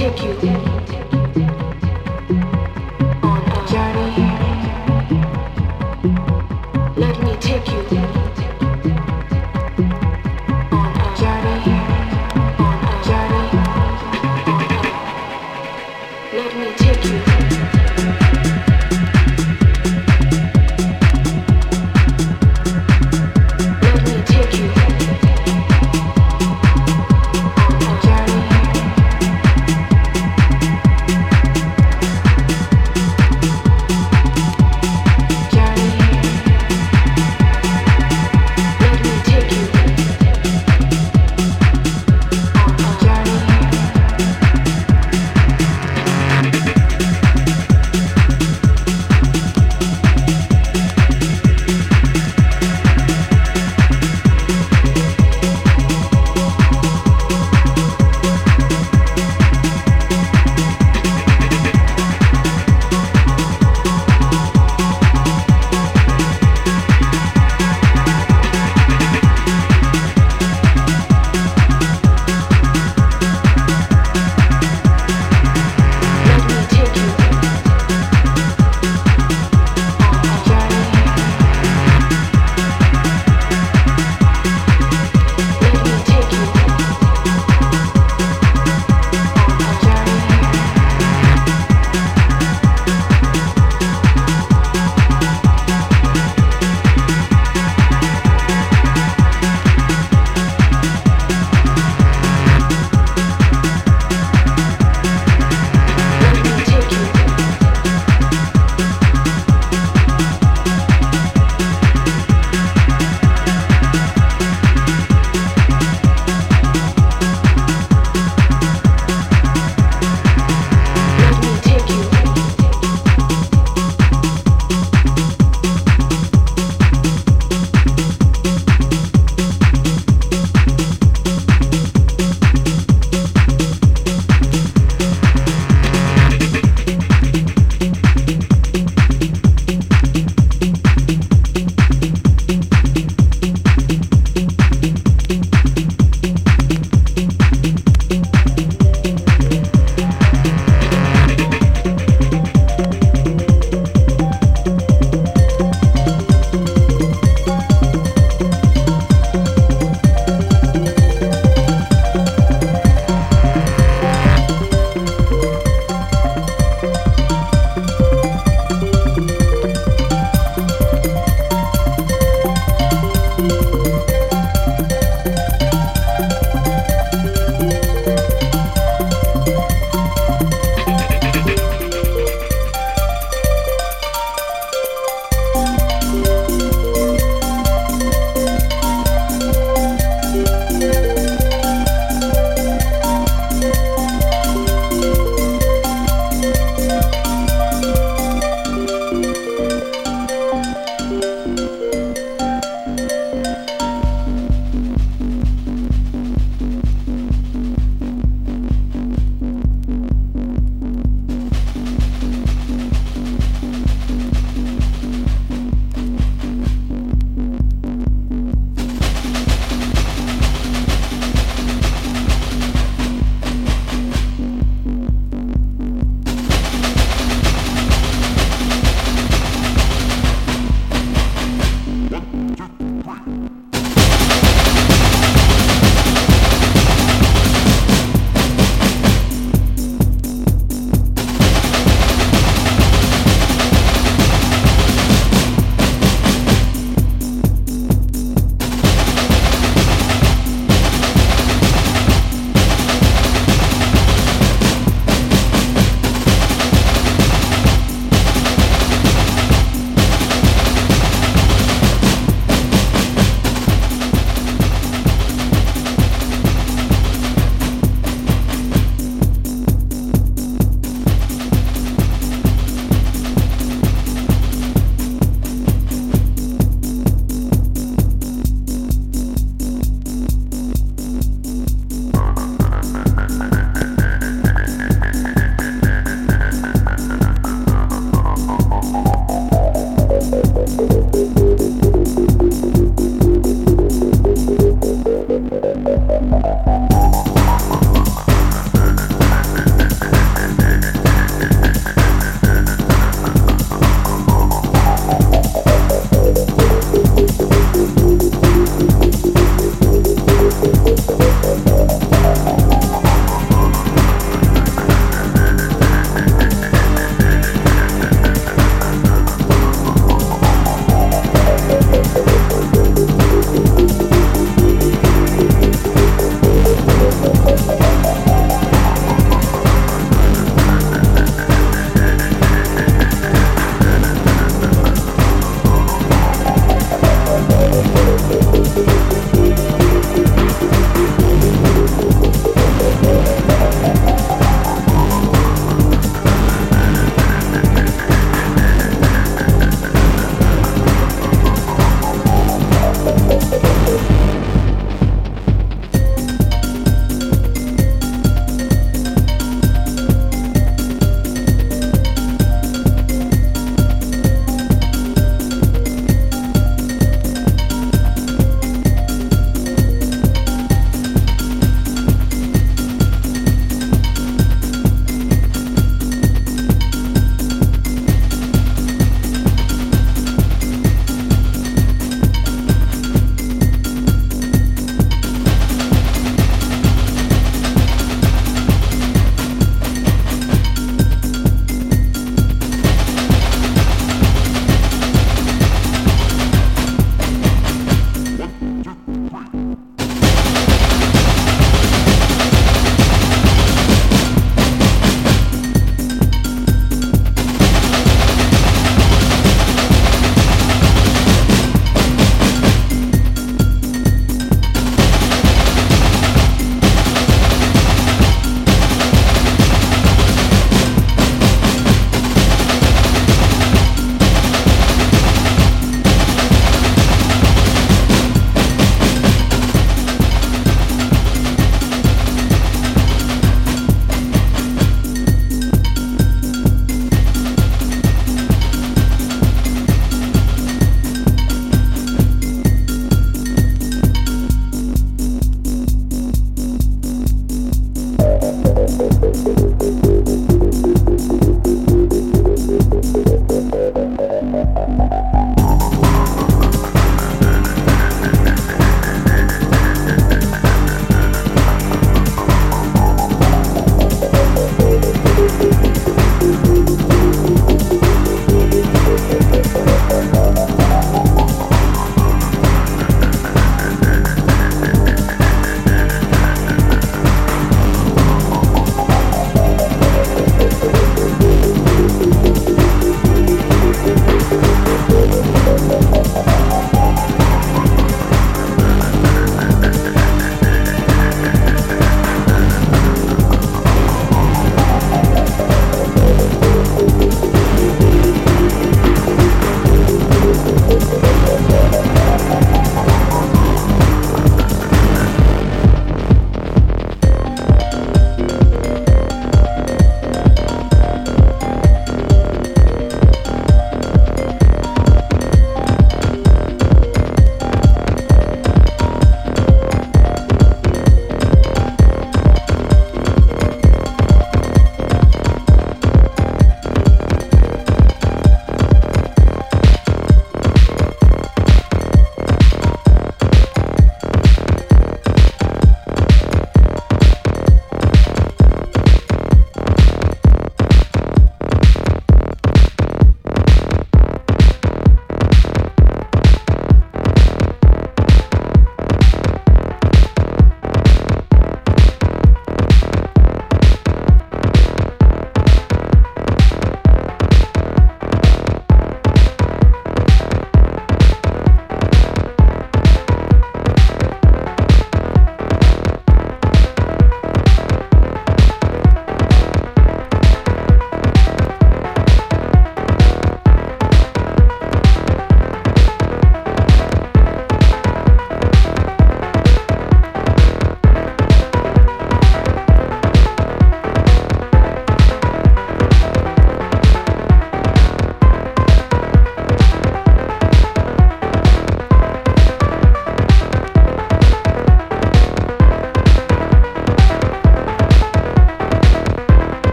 Take you.